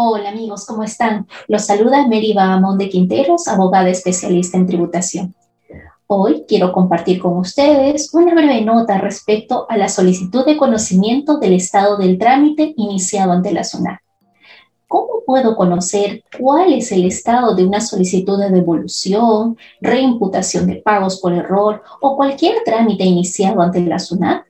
Hola amigos, ¿cómo están? Los saluda Mary Bahamón de Quinteros, abogada especialista en tributación. Hoy quiero compartir con ustedes una breve nota respecto a la solicitud de conocimiento del estado del trámite iniciado ante la SUNAT. ¿Cómo puedo conocer cuál es el estado de una solicitud de devolución, reimputación de pagos por error o cualquier trámite iniciado ante la SUNAT?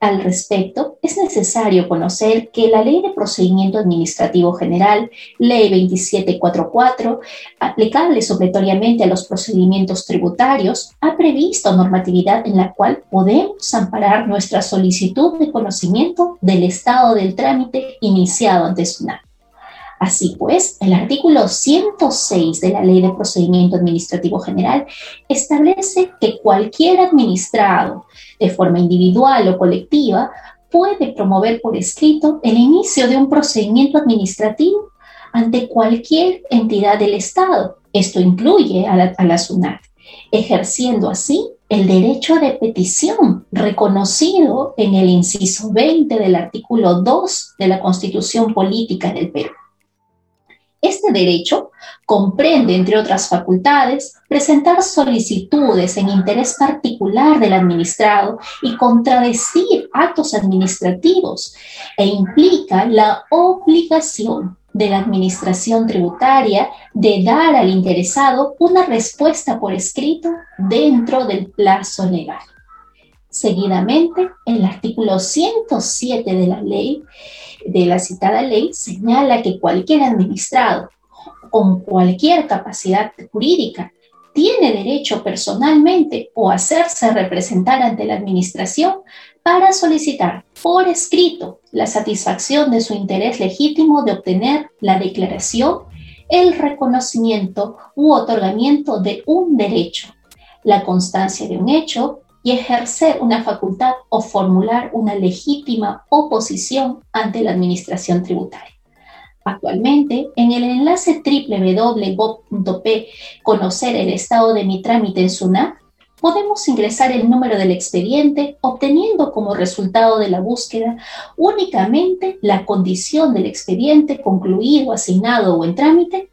Al respecto, es necesario conocer que la Ley de Procedimiento Administrativo General, Ley 2744, aplicable supletoriamente a los procedimientos tributarios, ha previsto normatividad en la cual podemos amparar nuestra solicitud de conocimiento del estado del trámite iniciado ante SUNAT. Así pues, el artículo 106 de la Ley de Procedimiento Administrativo General establece que cualquier administrado, de forma individual o colectiva, puede promover por escrito el inicio de un procedimiento administrativo ante cualquier entidad del Estado. Esto incluye a la, a SUNAT, ejerciendo así el derecho de petición reconocido en el inciso 20 del artículo 2 de la Constitución Política del Perú. Este derecho comprende, entre otras facultades, presentar solicitudes en interés particular del administrado y contradecir actos administrativos e implica la obligación de la Administración Tributaria de dar al interesado una respuesta por escrito dentro del plazo legal. Seguidamente, el artículo 107 de la ley, de la citada ley, señala que cualquier administrado con cualquier capacidad jurídica tiene derecho personalmente o hacerse representar ante la administración para solicitar por escrito la satisfacción de su interés legítimo de obtener la declaración, el reconocimiento u otorgamiento de un derecho, la constancia de un hecho y ejercer una facultad o formular una legítima oposición ante la administración tributaria. Actualmente, en el enlace www.gov.p Conocer el estado de mi trámite en SUNAT, podemos ingresar el número del expediente obteniendo como resultado de la búsqueda únicamente la condición del expediente concluido, asignado o en trámite,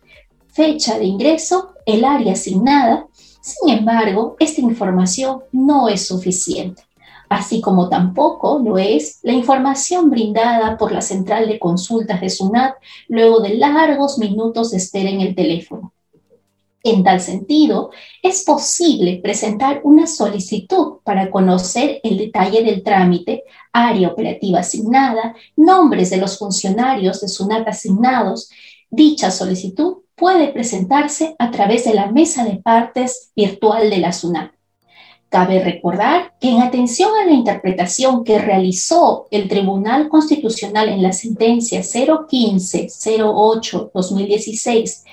fecha de ingreso, el área asignada, sin embargo, esta información no es suficiente, así como tampoco lo es la información brindada por la central de consultas de SUNAT luego de largos minutos de espera en el teléfono. En tal sentido, es posible presentar una solicitud para conocer el detalle del trámite, área operativa asignada, nombres de los funcionarios de SUNAT asignados. Dicha solicitud puede presentarse a través de la mesa de partes virtual de la SUNAT. Cabe recordar que en atención a la interpretación que realizó el Tribunal Constitucional en la sentencia 015-08-2016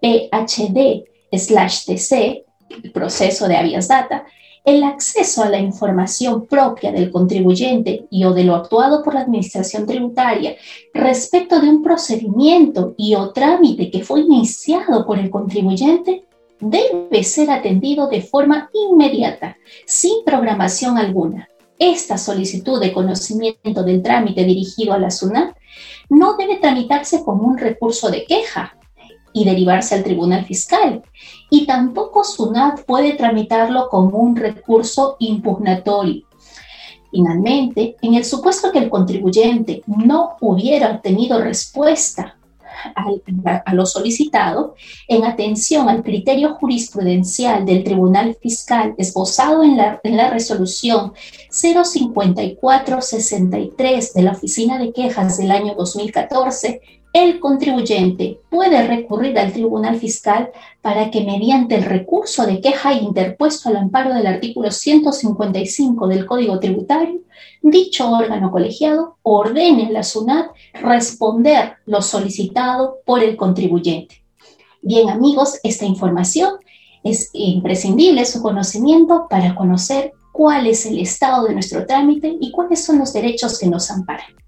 PHD-TC, el proceso de habeas data, el acceso a la información propia del contribuyente y o de lo actuado por la Administración Tributaria respecto de un procedimiento y o trámite que fue iniciado por el contribuyente debe ser atendido de forma inmediata, sin programación alguna. Esta solicitud de conocimiento del trámite dirigido a la SUNAT no debe tramitarse como un recurso de queja, y derivarse al Tribunal Fiscal. Y tampoco SUNAT puede tramitarlo como un recurso impugnatorio. Finalmente, en el supuesto que el contribuyente no hubiera obtenido respuesta a, lo solicitado, en atención al criterio jurisprudencial del Tribunal Fiscal esbozado en la, en la resolución 05463 de la Oficina de Quejas del año 2014, el contribuyente puede recurrir al Tribunal Fiscal para que mediante el recurso de queja interpuesto al amparo del artículo 155 del Código Tributario, dicho órgano colegiado ordene la SUNAT responder lo solicitado por el contribuyente. Bien amigos, esta información es imprescindible su conocimiento para conocer cuál es el estado de nuestro trámite y cuáles son los derechos que nos amparan.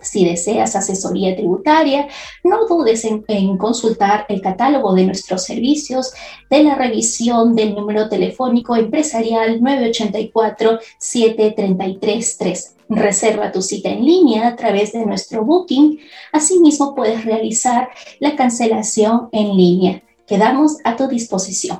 Si deseas asesoría tributaria, no dudes en, consultar el catálogo de nuestros servicios de la revisión del número telefónico empresarial 984-733-3. Reserva tu cita en línea a través de nuestro booking. Asimismo, puedes realizar la cancelación en línea. Quedamos a tu disposición.